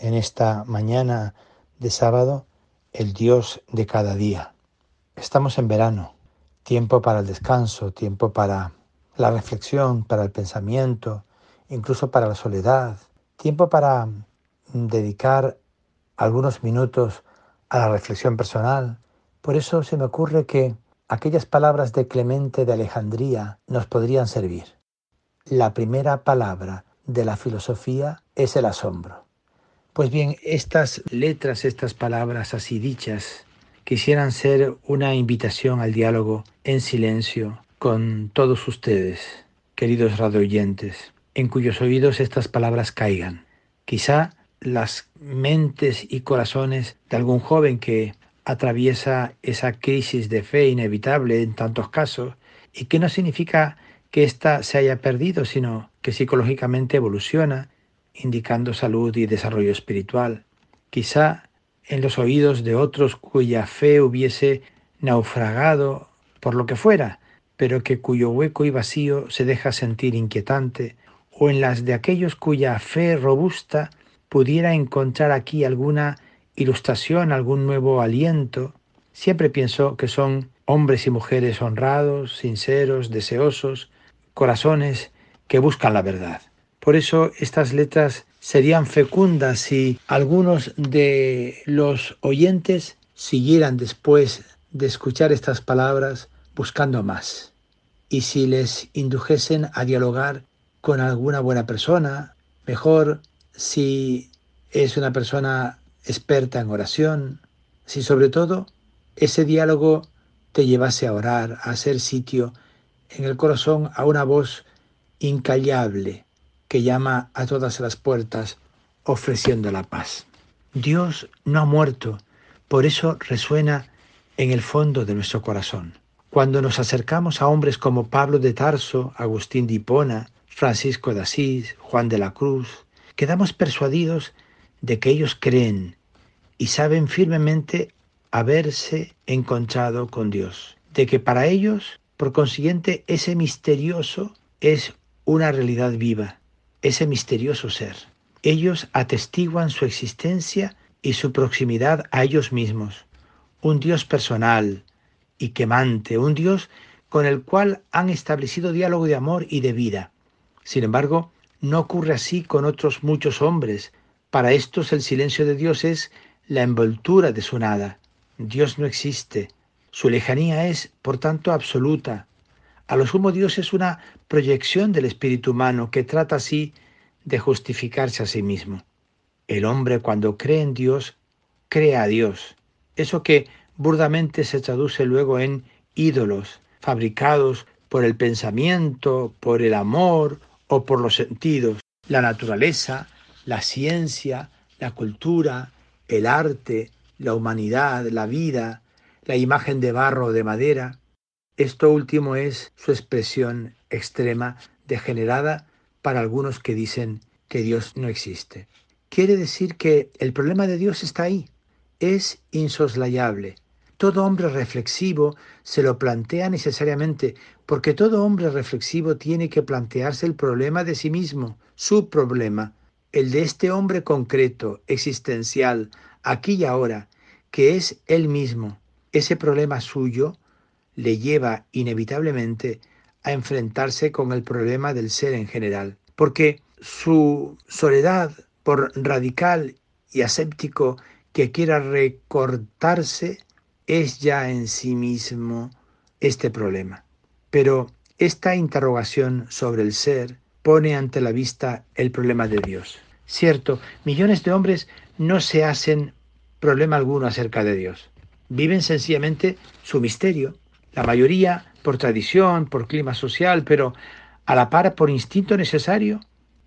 en esta mañana de sábado el Dios de cada día. Estamos en verano, tiempo para el descanso, tiempo para la reflexión, para el pensamiento, incluso para la soledad, tiempo para dedicar algunos minutos a la reflexión personal. Por eso se me ocurre que aquellas palabras de Clemente de Alejandría nos podrían servir. La primera palabra de la filosofía es el asombro. Pues bien, estas letras, estas palabras así dichas, quisieran ser una invitación al diálogo en silencio con todos ustedes, queridos radioyentes, en cuyos oídos estas palabras caigan. Quizá las mentes y corazones de algún joven que atraviesa esa crisis de fe inevitable en tantos casos y que no significa que ésta se haya perdido, sino que psicológicamente evoluciona indicando salud y desarrollo espiritual. Quizá en los oídos de otros cuya fe hubiese naufragado por lo que fuera, pero que cuyo hueco y vacío se deja sentir inquietante, o en las de aquellos cuya fe robusta pudiera encontrar aquí alguna ilustración, algún nuevo aliento, siempre pienso que son hombres y mujeres honrados, sinceros, deseosos, corazones que buscan la verdad. Por eso estas letras serían fecundas si algunos de los oyentes siguieran después de escuchar estas palabras buscando más. Y si les indujesen a dialogar con alguna buena persona, mejor si es una persona experta en oración, si sobre todo ese diálogo te llevase a orar, a hacer sitio en el corazón a una voz incallable que llama a todas las puertas ofreciendo la paz. Dios no ha muerto, por eso resuena en el fondo de nuestro corazón. Cuando nos acercamos a hombres como Pablo de Tarso, Agustín de Hipona, Francisco de Asís, Juan de la Cruz, quedamos persuadidos de que ellos creen y saben firmemente haberse encontrado con Dios, de que para ellos, por consiguiente, ese misterioso es una realidad viva, ese misterioso ser. Ellos atestiguan su existencia y su proximidad a ellos mismos, un Dios personal y quemante, un Dios con el cual han establecido diálogo de amor y de vida. Sin embargo, no ocurre así con otros muchos hombres. Para estos el silencio de Dios es la envoltura de su nada. Dios no existe. Su lejanía es, por tanto, absoluta. A lo sumo Dios es una proyección del espíritu humano que trata así de justificarse a sí mismo. El hombre cuando cree en Dios, cree a Dios. Eso que burdamente se traduce luego en ídolos, fabricados por el pensamiento, por el amor o por los sentidos. La naturaleza, la ciencia, la cultura, el arte, la humanidad, la vida, la imagen de barro o de madera, esto último es su expresión extrema degenerada para algunos que dicen que Dios no existe. Quiere decir que el problema de Dios está ahí, es insoslayable. Todo hombre reflexivo se lo plantea necesariamente, porque todo hombre reflexivo tiene que plantearse el problema de sí mismo, su problema, el de este hombre concreto, existencial, aquí y ahora, que es él mismo. Ese problema suyo le lleva inevitablemente a enfrentarse con el problema del ser en general, porque su soledad, por radical y aséptico que quiera recortarse, es ya en sí mismo este problema. Pero esta interrogación sobre el ser pone ante la vista el problema de Dios. Cierto, millones de hombres no se hacen problema alguno acerca de Dios. Viven sencillamente su misterio, la mayoría por tradición, por clima social, pero a la par por instinto necesario,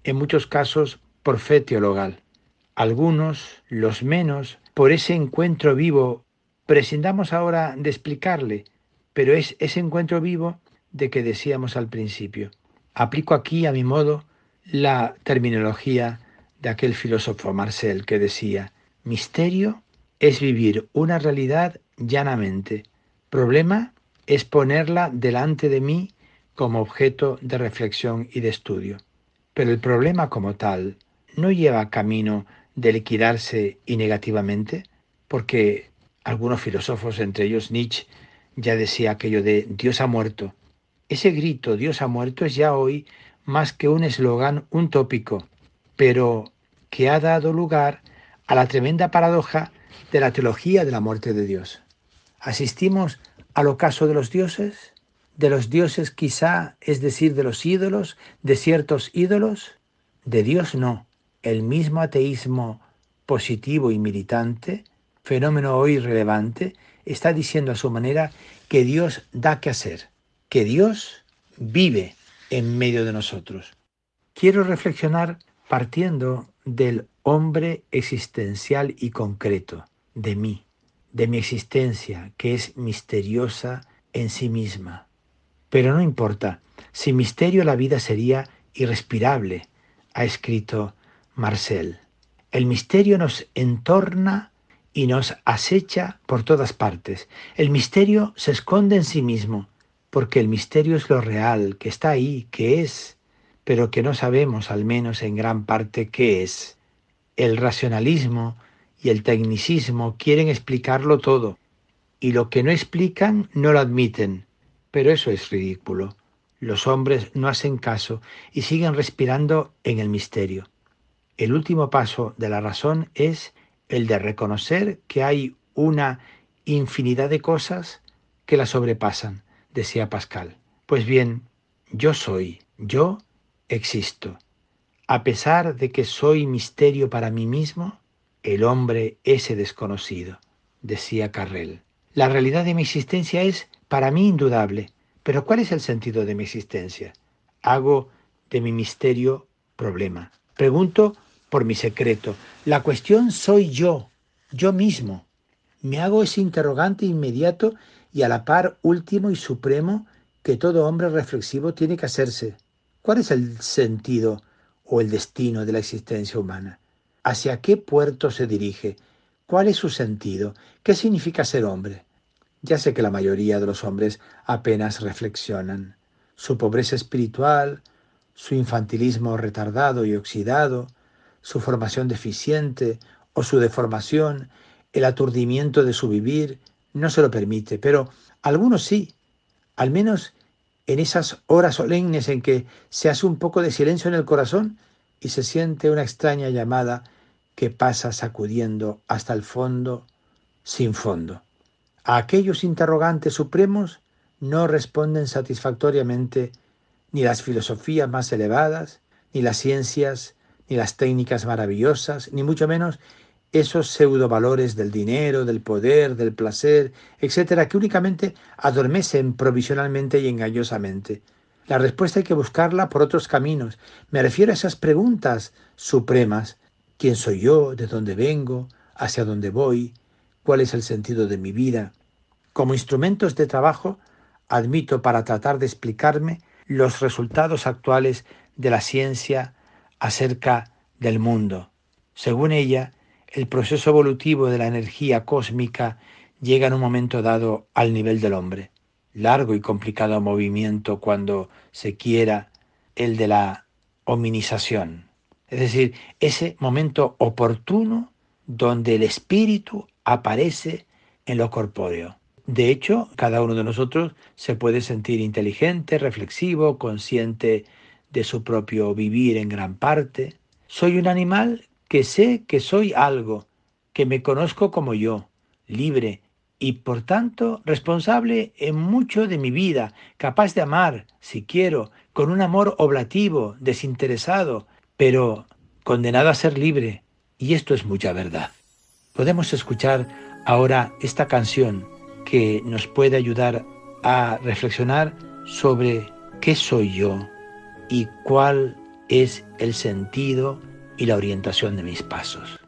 en muchos casos por fe teologal. algunos, los menos, por ese encuentro vivo. Prescindamos ahora de explicarle, pero es ese encuentro vivo de que decíamos al principio. Aplico aquí, a mi modo, la terminología de aquel filósofo Marcel que decía, misterio es vivir una realidad llanamente. Problema es ponerla delante de mí como objeto de reflexión y de estudio. Pero el problema como tal no lleva camino de liquidarse y negativamente, porque algunos filósofos, entre ellos Nietzsche, ya decía aquello de Dios ha muerto. Ese grito Dios ha muerto es ya hoy más que un eslogan, un tópico, pero que ha dado lugar a la tremenda paradoja de la teología de la muerte de Dios. Asistimos al ocaso de los dioses, de los dioses quizá, es decir, de los ídolos, de ciertos ídolos, de Dios no. El mismo ateísmo positivo y militante, fenómeno hoy relevante, está diciendo a su manera que Dios da que hacer, que Dios vive en medio de nosotros. Quiero reflexionar partiendo del hombre existencial y concreto, de mí, de mi existencia, que es misteriosa en sí misma. Pero no importa, sin misterio la vida sería irrespirable, ha escrito Marcel. El misterio nos entorna y nos acecha por todas partes. El misterio se esconde en sí mismo, porque el misterio es lo real, que está ahí, que es, pero que no sabemos al menos en gran parte qué es. El racionalismo y el tecnicismo quieren explicarlo todo, y lo que no explican no lo admiten, pero eso es ridículo. Los hombres no hacen caso y siguen respirando en el misterio. El último paso de la razón es el de reconocer que hay una infinidad de cosas que la sobrepasan, decía Pascal. Pues bien, yo soy, yo existo. A pesar de que soy misterio para mí mismo, el hombre ese desconocido, decía Carrel. La realidad de mi existencia es para mí indudable, pero ¿cuál es el sentido de mi existencia? Hago de mi misterio problema. Pregunto por mi secreto. La cuestión soy yo, yo mismo. Me hago ese interrogante inmediato y a la par último y supremo que todo hombre reflexivo tiene que hacerse. ¿Cuál es el sentido o el destino de la existencia humana? ¿Hacia qué puerto se dirige? ¿Cuál es su sentido? ¿Qué significa ser hombre? Ya sé que la mayoría de los hombres apenas reflexionan. Su pobreza espiritual, su infantilismo retardado y oxidado, su formación deficiente o su deformación, el aturdimiento de su vivir, no se lo permite, pero algunos sí, al menos en esas horas solemnes en que se hace un poco de silencio en el corazón y se siente una extraña llamada que pasa sacudiendo hasta el fondo sin fondo. A aquellos interrogantes supremos no responden satisfactoriamente ni las filosofías más elevadas, ni las ciencias, ni las técnicas maravillosas, ni mucho menos esos pseudovalores del dinero, del poder, del placer, etcétera, que únicamente adormecen provisionalmente y engañosamente. La respuesta hay que buscarla por otros caminos. Me refiero a esas preguntas supremas ¿Quién soy yo? ¿De dónde vengo? ¿Hacia dónde voy? ¿Cuál es el sentido de mi vida? Como instrumentos de trabajo, admito para tratar de explicarme los resultados actuales de la ciencia acerca del mundo. Según ella, el proceso evolutivo de la energía cósmica llega en un momento dado al nivel del hombre. Largo y complicado movimiento cuando se quiera el de la hominización. Es decir, ese momento oportuno donde el espíritu aparece en lo corpóreo. De hecho, cada uno de nosotros se puede sentir inteligente, reflexivo, consciente de su propio vivir en gran parte. Soy un animal que sé que soy algo, que me conozco como yo, libre y por tanto responsable en mucho de mi vida, capaz de amar, si quiero, con un amor oblativo, desinteresado, pero condenado a ser libre, y esto es mucha verdad. Podemos escuchar ahora esta canción que nos puede ayudar a reflexionar sobre qué soy yo y cuál es el sentido y la orientación de mis pasos.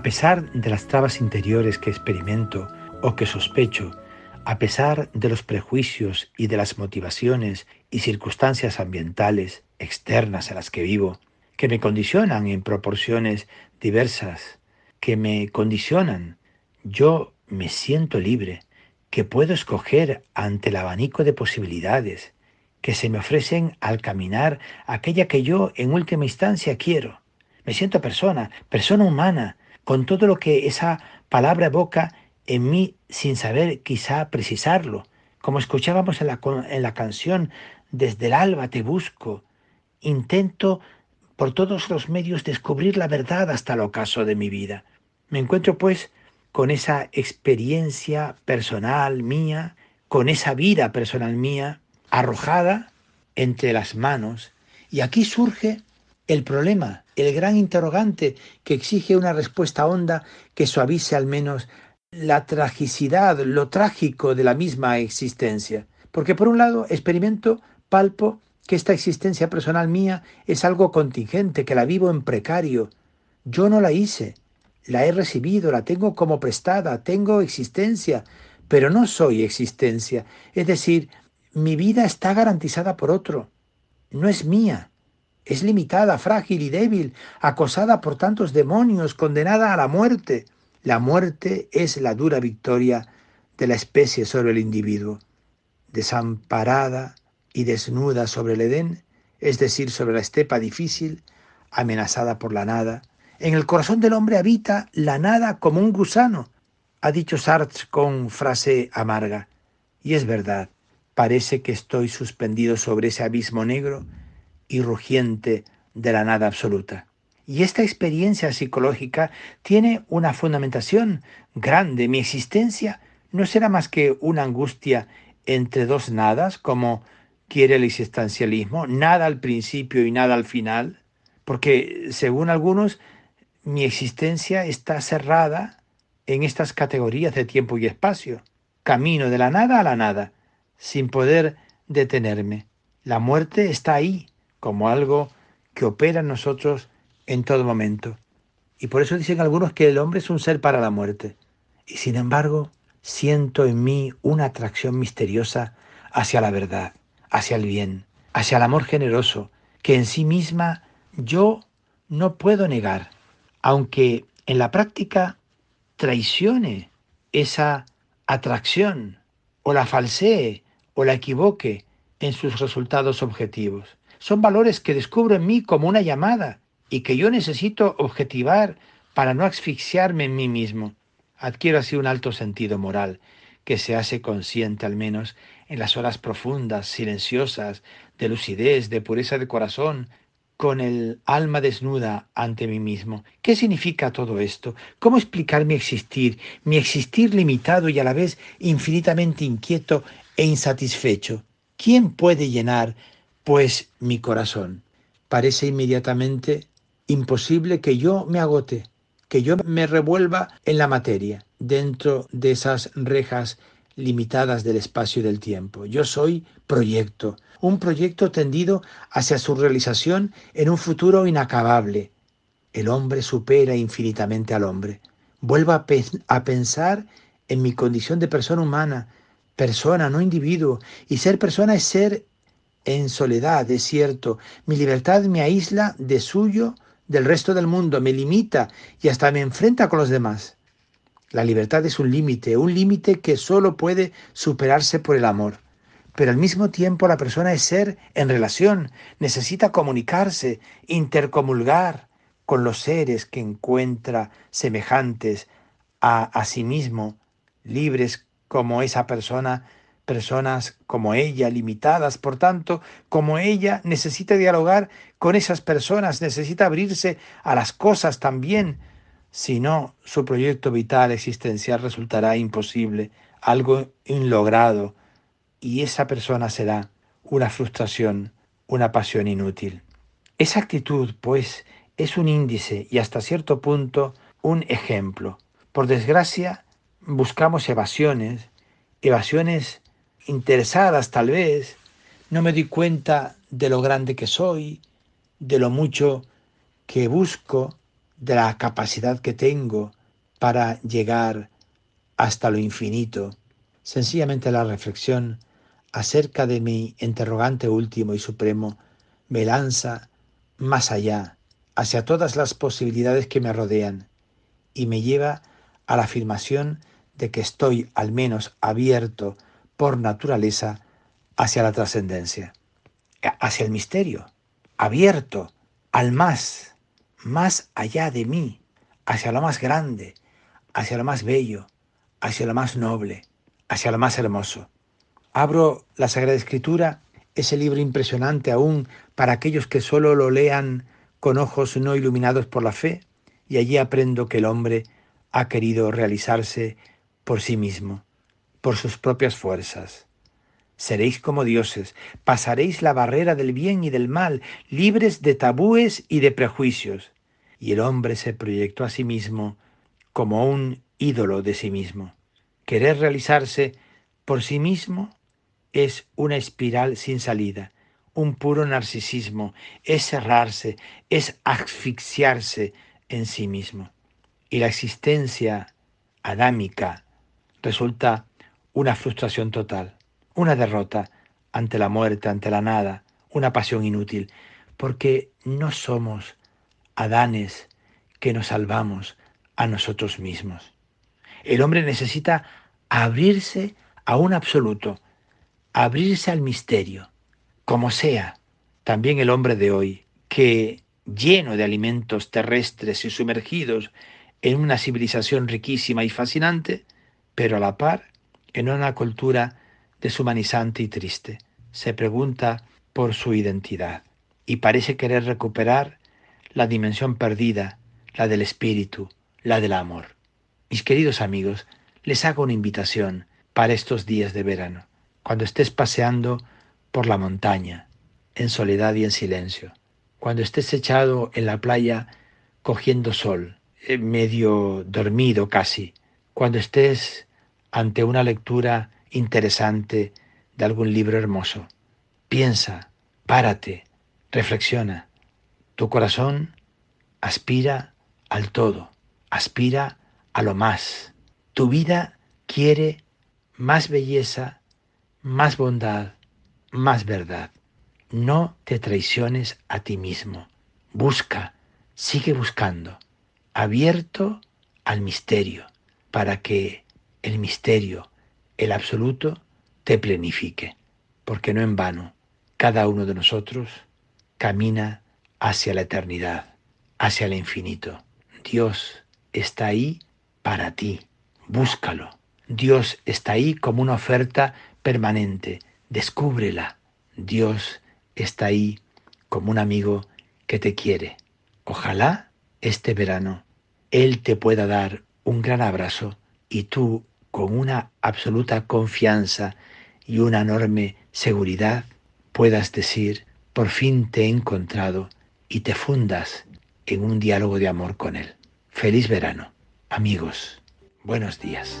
A pesar de las trabas interiores que experimento o que sospecho, a pesar de los prejuicios y de las motivaciones y circunstancias ambientales externas a las que vivo, que me condicionan en proporciones diversas, que me condicionan, yo me siento libre, que puedo escoger ante el abanico de posibilidades que se me ofrecen al caminar aquella que yo en última instancia quiero. Me siento persona, persona humana, con todo lo que esa palabra evoca en mí sin saber quizá precisarlo, como escuchábamos en la, en la canción, desde el alba te busco, intento por todos los medios descubrir la verdad hasta el ocaso de mi vida. Me encuentro pues con esa experiencia personal mía, con esa vida personal mía, arrojada entre las manos. Y aquí surge el problema, el gran interrogante que exige una respuesta honda que suavice al menos la tragicidad, lo trágico de la misma existencia. Porque por un lado experimento, palpo, que esta existencia personal mía es algo contingente, que la vivo en precario. Yo no la hice, la he recibido, la tengo como prestada, tengo existencia, pero no soy existencia. Es decir, mi vida está garantizada por otro, no es mía. Es limitada, frágil y débil, acosada por tantos demonios, condenada a la muerte. La muerte es la dura victoria de la especie sobre el individuo. Desamparada y desnuda sobre el Edén, es decir, sobre la estepa difícil, amenazada por la nada. En el corazón del hombre habita la nada como un gusano, ha dicho Sartre con frase amarga. Y es verdad, parece que estoy suspendido sobre ese abismo negro y rugiente de la nada absoluta. Y esta experiencia psicológica tiene una fundamentación grande. Mi existencia no será más que una angustia entre dos nadas, como quiere el existencialismo, nada al principio y nada al final, porque según algunos mi existencia está cerrada en estas categorías de tiempo y espacio. Camino de la nada a la nada, sin poder detenerme. La muerte está ahí, como algo que opera en nosotros en todo momento. Y por eso dicen algunos que el hombre es un ser para la muerte. Y sin embargo, siento en mí una atracción misteriosa hacia la verdad, hacia el bien, hacia el amor generoso, que en sí misma yo no puedo negar, aunque en la práctica traicione esa atracción o la falsee o la equivoque en sus resultados objetivos. Son valores que descubro en mí como una llamada y que yo necesito objetivar para no asfixiarme en mí mismo. Adquiero así un alto sentido moral que se hace consciente al menos en las horas profundas, silenciosas, de lucidez, de pureza de corazón, con el alma desnuda ante mí mismo. ¿Qué significa todo esto? ¿Cómo explicar mi existir, mi existir limitado y a la vez infinitamente inquieto e insatisfecho? ¿Quién puede llenar pues mi corazón. Parece inmediatamente imposible que yo me agote, que yo me revuelva en la materia, dentro de esas rejas limitadas del espacio y del tiempo. Yo soy proyecto, un proyecto tendido hacia su realización en un futuro inacabable. El hombre supera infinitamente al hombre. Vuelvo a, a pensar en mi condición de persona humana, persona, no individuo, y ser persona es ser en soledad, es cierto. Mi libertad me aísla de suyo, del resto del mundo, me limita y hasta me enfrenta con los demás. La libertad es un límite, un límite que solo puede superarse por el amor. Pero al mismo tiempo la persona es ser en relación, necesita comunicarse, intercomulgar con los seres que encuentra semejantes a, a sí mismo, libres como esa persona personas como ella, limitadas, por tanto, como ella, necesita dialogar con esas personas, necesita abrirse a las cosas también. Si no, su proyecto vital existencial resultará imposible, algo inlogrado, y esa persona será una frustración, una pasión inútil. Esa actitud, pues, es un índice y hasta cierto punto un ejemplo. Por desgracia, buscamos evasiones, evasiones interesadas tal vez, no me doy cuenta de lo grande que soy, de lo mucho que busco, de la capacidad que tengo para llegar hasta lo infinito. Sencillamente la reflexión acerca de mi interrogante último y supremo me lanza más allá, hacia todas las posibilidades que me rodean, y me lleva a la afirmación de que estoy al menos abierto por naturaleza hacia la trascendencia, hacia el misterio, abierto al más, más allá de mí, hacia lo más grande, hacia lo más bello, hacia lo más noble, hacia lo más hermoso. Abro la Sagrada Escritura, ese libro impresionante aún para aquellos que solo lo lean con ojos no iluminados por la fe, y allí aprendo que el hombre ha querido realizarse por sí mismo, por sus propias fuerzas. Seréis como dioses, pasaréis la barrera del bien y del mal, libres de tabúes y de prejuicios. Y el hombre se proyectó a sí mismo como un ídolo de sí mismo. Querer realizarse por sí mismo es una espiral sin salida, un puro narcisismo, es cerrarse, es asfixiarse en sí mismo. Y la existencia adámica resulta una frustración total, una derrota ante la muerte, ante la nada, una pasión inútil, porque no somos Adanes que nos salvamos a nosotros mismos. El hombre necesita abrirse a un absoluto, abrirse al misterio, como sea. También el hombre de hoy, que lleno de alimentos terrestres y sumergidos en una civilización riquísima y fascinante, pero a la par en una cultura deshumanizante y triste. Se pregunta por su identidad y parece querer recuperar la dimensión perdida, la del espíritu, la del amor. Mis queridos amigos, les hago una invitación para estos días de verano, cuando estés paseando por la montaña, en soledad y en silencio, cuando estés echado en la playa cogiendo sol, eh, medio dormido casi, cuando estés ante una lectura interesante de algún libro hermoso. Piensa, párate, reflexiona. Tu corazón aspira al todo, aspira a lo más. Tu vida quiere más belleza, más bondad, más verdad. No te traiciones a ti mismo. Busca, sigue buscando, abierto al misterio, para que el misterio, el absoluto, te plenifique, porque no en vano cada uno de nosotros camina hacia la eternidad, hacia el infinito. Dios está ahí para ti, búscalo. Dios está ahí como una oferta permanente, descúbrela. Dios está ahí como un amigo que te quiere. Ojalá este verano Él te pueda dar un gran abrazo y tú con una absoluta confianza y una enorme seguridad puedas decir, por fin te he encontrado y te fundas en un diálogo de amor con Él. Feliz verano, amigos. Buenos días.